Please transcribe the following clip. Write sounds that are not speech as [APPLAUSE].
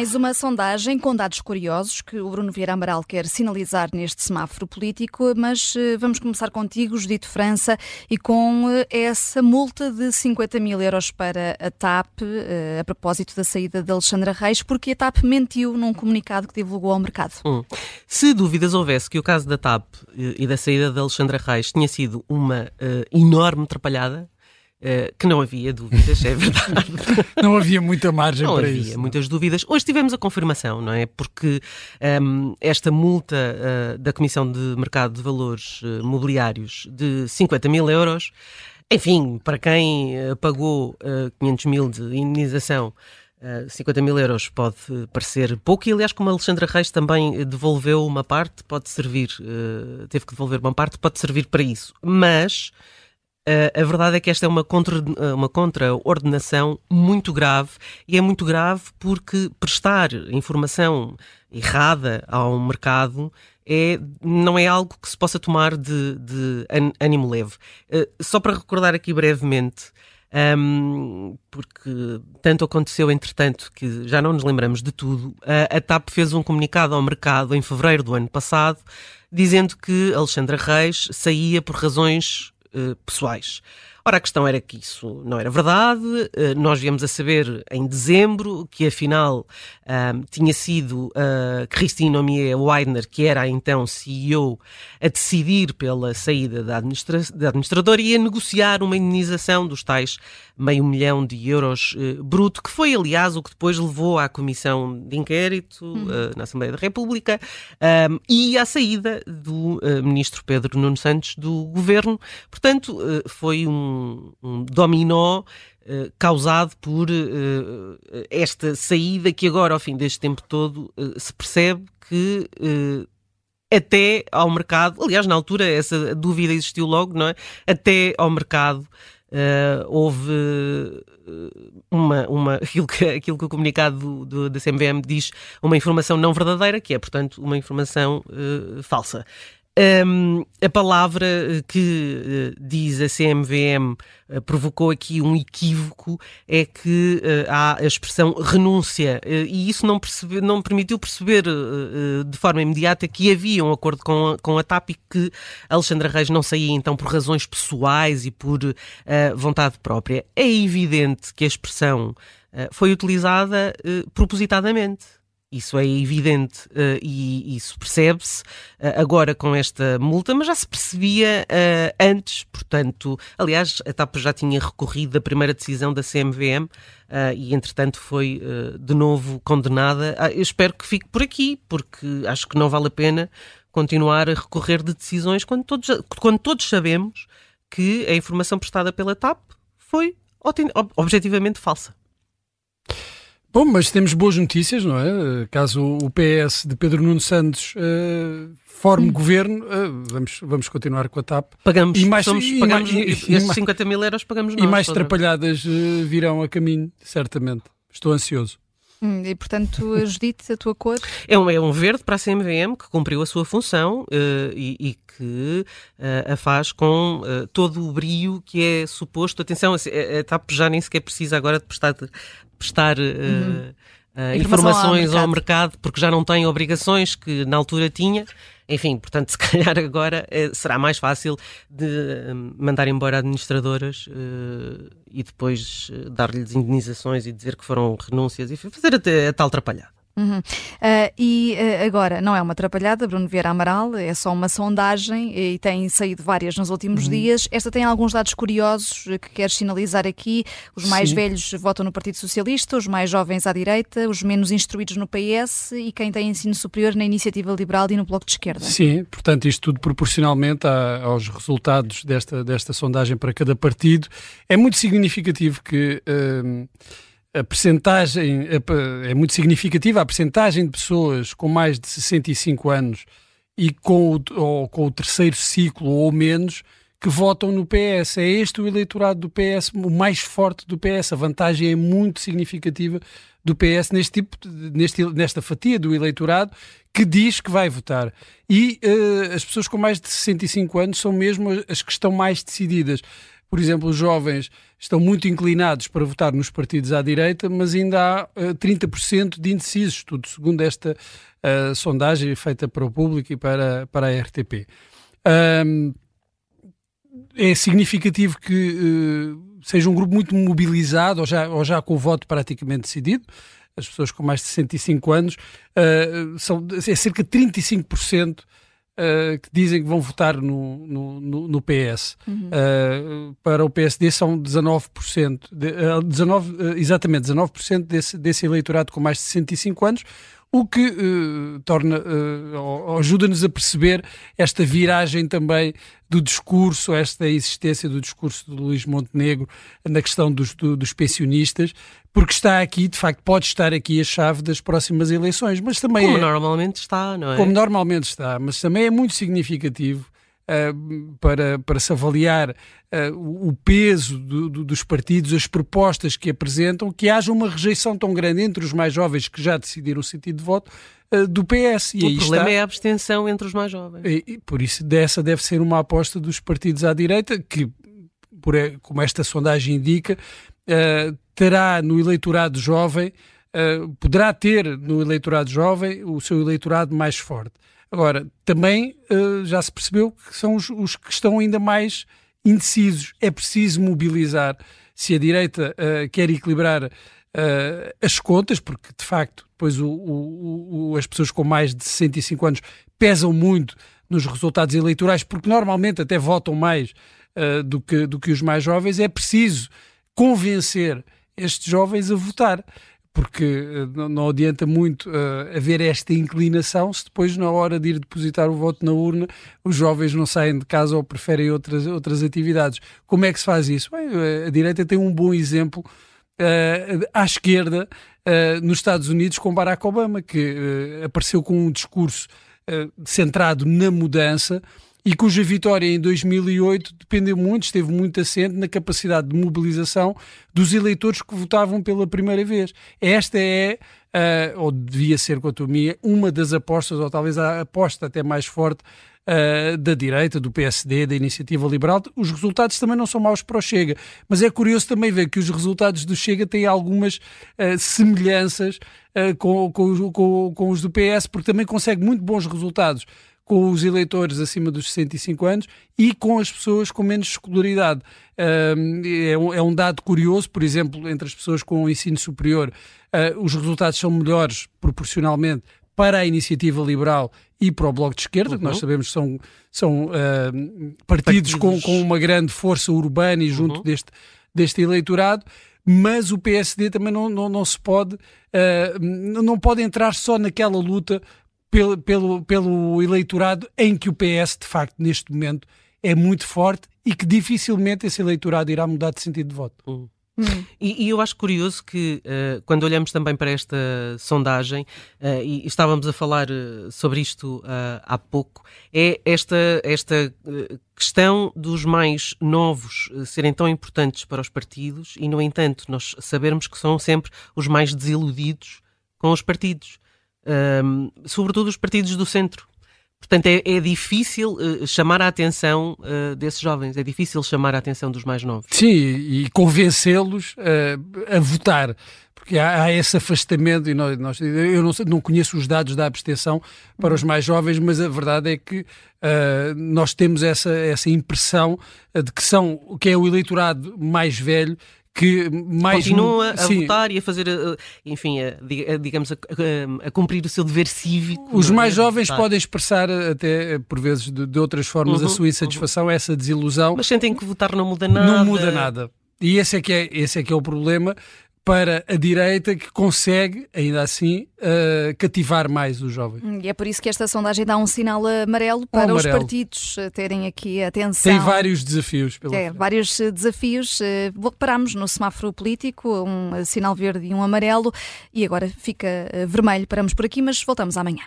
Mais uma sondagem com dados curiosos que o Bruno Vieira Amaral quer sinalizar neste semáforo político, mas eh, vamos começar contigo, Judito França, e com eh, essa multa de 50 mil euros para a TAP, eh, a propósito da saída de Alexandra Reis, porque a TAP mentiu num comunicado que divulgou ao mercado. Hum. Se dúvidas houvesse que o caso da TAP e da saída de Alexandra Reis tinha sido uma uh, enorme atrapalhada, Uh, que não havia dúvidas, é verdade. [LAUGHS] não havia muita margem não para havia isso. muitas dúvidas. Hoje tivemos a confirmação, não é? Porque um, ehm, esta multa uh, da Comissão de Mercado de Valores uh, Mobiliários de 50 mil euros, enfim, para quem pagou 500 mil de indenização, Uh, 50 mil euros pode parecer pouco e aliás como a Alexandra Reis também devolveu uma parte, pode servir, teve que devolver uma parte, pode servir para isso. Mas a verdade é que esta é uma, contra, uma contraordenação muito grave e é muito grave porque prestar informação errada ao mercado é, não é algo que se possa tomar de, de ânimo leve. Uh, só para recordar aqui brevemente, um, porque tanto aconteceu entretanto que já não nos lembramos de tudo, a, TAP fez um comunicado ao mercado em fevereiro do ano passado dizendo que Alexandra Reis saía por razões pessoais. Ora, a questão era que isso não era verdade. Uh, nós viemos a saber em dezembro que, afinal, uh, tinha sido uh, Christine Omier Weidner, que era então CEO, a decidir pela saída da, administra da administradora e a negociar uma indenização dos tais meio milhão de euros uh, bruto, que foi, aliás, o que depois levou à comissão de inquérito uh, na Assembleia da República um, e à saída do ministro Pedro Nuno Santos do governo. Portanto, foi um, um dominó causado por esta saída que agora, ao fim deste tempo todo, se percebe que até ao mercado, aliás, na altura essa dúvida existiu logo, não é? Até ao mercado Uh, houve uma, uma, [LAUGHS] aquilo, que, aquilo que o comunicado do, do, da CMVM diz, uma informação não verdadeira, que é, portanto, uma informação uh, falsa. Um, a palavra que uh, diz a CMVM uh, provocou aqui um equívoco é que uh, há a expressão renúncia e isso não, percebe, não permitiu perceber de forma imediata que havia um acordo com a, com a TAP e que Alexandra Reis não saía então por razões pessoais e por vontade própria. É evidente que a expressão foi utilizada propositadamente isso é evidente uh, e isso percebe-se uh, agora com esta multa, mas já se percebia uh, antes, portanto, aliás, a TAP já tinha recorrido da primeira decisão da CMVM e, entretanto, foi de novo condenada. Ah, eu espero que fique por aqui, porque acho que não vale a pena continuar a recorrer de decisões quando todos, quando todos sabemos que a informação prestada pela TAP foi objetivamente falsa. Bom, mas temos boas notícias, não é? Caso o PS de Pedro Nuno Santos uh, forme hum. governo, uh, vamos, vamos continuar com a TAP. Pagamos, e mais, somos, e, pagamos e, esses e, 50 mil euros pagamos nós. E mais atrapalhadas uh, virão a caminho, certamente. Estou ansioso. Hum, e, portanto, Judite, a tua cor? É um, é um verde para a CMVM que cumpriu a sua função uh, e, e, que uh, a faz com uh, todo o brio que é suposto. Atenção, a, a TAP já nem sequer precisa agora de prestar, prestar uhum. informações ao mercado. ao mercado, porque já não tem obrigações que na altura tinha. Enfim, portanto, [LAUGHS] se calhar agora eh, será mais fácil de mandar embora administradoras uh, e depois dar-lhes indenizações e dizer que foram renúncias e fazer a, a tal atrapalhada. Uhum. Uh, e uh, agora, não é uma atrapalhada, Bruno Vieira Amaral, é só uma sondagem e tem saído várias nos últimos uhum. dias. Esta tem alguns dados curiosos que queres sinalizar aqui. Os mais Sim. velhos votam no Partido Socialista, os mais jovens à direita, os menos instruídos no PS e quem tem ensino superior na Iniciativa Liberal e no Bloco de Esquerda. Sim, portanto, isto tudo proporcionalmente a, aos resultados desta, desta sondagem para cada partido. É muito significativo que. Uh, a percentagem é muito significativa, a percentagem de pessoas com mais de 65 anos e com o, com o terceiro ciclo ou menos que votam no PS. É este o eleitorado do PS, o mais forte do PS. A vantagem é muito significativa do PS neste tipo, neste, nesta fatia do eleitorado que diz que vai votar. E uh, as pessoas com mais de 65 anos são mesmo as que estão mais decididas. por exemplo, os jovens estão muito inclinados para votar nos partidos à direita, mas ainda há uh, 30% de indecisos, tudo segundo esta uh, sondagem feita para o público e para, para a RTP. Um, é significativo que uh, seja um grupo muito mobilizado, ou já, ou já com o voto praticamente decidido. As pessoas com mais de 65 anos uh, são é cerca de 35% Uh, que dizem que vão votar no, no, no PS. Uhum. Uh, para o PSD são 19%, de, uh, 19, exatamente 19% desse, desse eleitorado com mais de 65 anos, o que uh, torna, uh, ajuda-nos a perceber esta viragem também do discurso, esta existência do discurso de Luís Montenegro na questão dos, do, dos pensionistas, porque está aqui, de facto, pode estar aqui a chave das próximas eleições, mas também como é, normalmente está, não é? Como normalmente está, mas também é muito significativo uh, para, para se avaliar uh, o peso do, do, dos partidos, as propostas que apresentam, que haja uma rejeição tão grande entre os mais jovens que já decidiram o sentido de voto uh, do PS. E o problema está. é a abstenção entre os mais jovens. E, e, por isso, dessa deve ser uma aposta dos partidos à direita, que, por, como esta sondagem indica, uh, terá no eleitorado jovem, poderá ter no eleitorado jovem o seu eleitorado mais forte. Agora, também uh, já se percebeu que são os, os, que estão ainda mais indecisos. É preciso mobilizar. Se a direita uh, quer equilibrar uh, as contas, porque de facto depois o, o, o, as pessoas com mais de 65 anos pesam muito nos resultados eleitorais, porque normalmente até votam mais do, que, do que os mais jovens, é preciso convencer estes jovens a votar porque eh, não adianta muito uh, haver esta inclinação se depois, na hora de ir depositar o voto na urna, os jovens não saem de casa ou preferem outras, outras atividades. Como é que se faz isso? Bem, eh, a direita tem um bom exemplo uh, à esquerda uh, nos Estados Unidos com Barack Obama, que apareceu com um discurso centrado na mudança e cuja vitória em 2008 dependeu muito, esteve muito assente na capacidade de mobilização dos eleitores que votavam pela primeira vez. Esta é, uh, ou devia ser, quanto a mim, uma das apostas, ou talvez a aposta até mais forte Uh, da direita, do PSD, da Iniciativa Liberal. Os resultados também não são maus para o Chega, mas é curioso também ver que os resultados do Chega têm algumas uh, semelhanças uh, com, com, com, com, os do PS, porque também consegue muito bons resultados com os eleitores acima dos 65 anos e com as pessoas com menos escolaridade. É um, é um dado curioso, por exemplo, entre as pessoas com ensino superior, ah, os resultados são melhores proporcionalmente para a iniciativa liberal e para o Bloco de Esquerda, uhum. que nós uhum. sabemos que são, são uh, partidos, partidos. Com, com uma grande força urbana e junto uhum. deste, deste eleitorado, mas o PSD também não, não, não se pode, uh, não pode entrar só naquela luta pelo, pelo, pelo eleitorado em que o PS, de facto, neste momento, é muito forte e que dificilmente esse eleitorado irá mudar de sentido de voto. Uhum. Hum. E, e, eu acho curioso que, uh, quando olhamos também para esta sondagem, uh, e, estávamos a falar uh, sobre isto há pouco, é esta, esta questão dos mais novos serem tão importantes para os partidos e, no entanto, nós sabermos que são sempre os mais desiludidos com os partidos um, sobretudo os partidos do centro. Portanto, é, é difícil uh, chamar a atenção uh, desses jovens, é difícil chamar a atenção dos mais novos. Sim, e convencê-los uh, a votar, porque há, há, esse afastamento, e nós, nós eu não, não, conheço os dados da abstenção para os mais jovens, mas a verdade é que nós temos essa, essa impressão de que são, que é o eleitorado mais velho que mais continua a sim. votar e a fazer, enfim, a, a, digamos, a, a, cumprir o seu dever cívico. Os mais jovens votar. podem expressar até por vezes de, de outras formas uhum, a sua insatisfação, uhum. essa desilusão. Mas sentem que votar não muda nada. Não muda nada. E esse é que é, esse é, que é o problema para a direita que consegue, ainda assim, uh, cativar mais os jovens. E é por isso que esta sondagem dá um sinal amarelo para amarelo. os partidos terem aqui atenção. Tem vários desafios. Pela é, vários desafios. Uh, parámos no semáforo político, um sinal verde e um amarelo, e agora fica vermelho. Paramos por aqui, mas voltamos amanhã.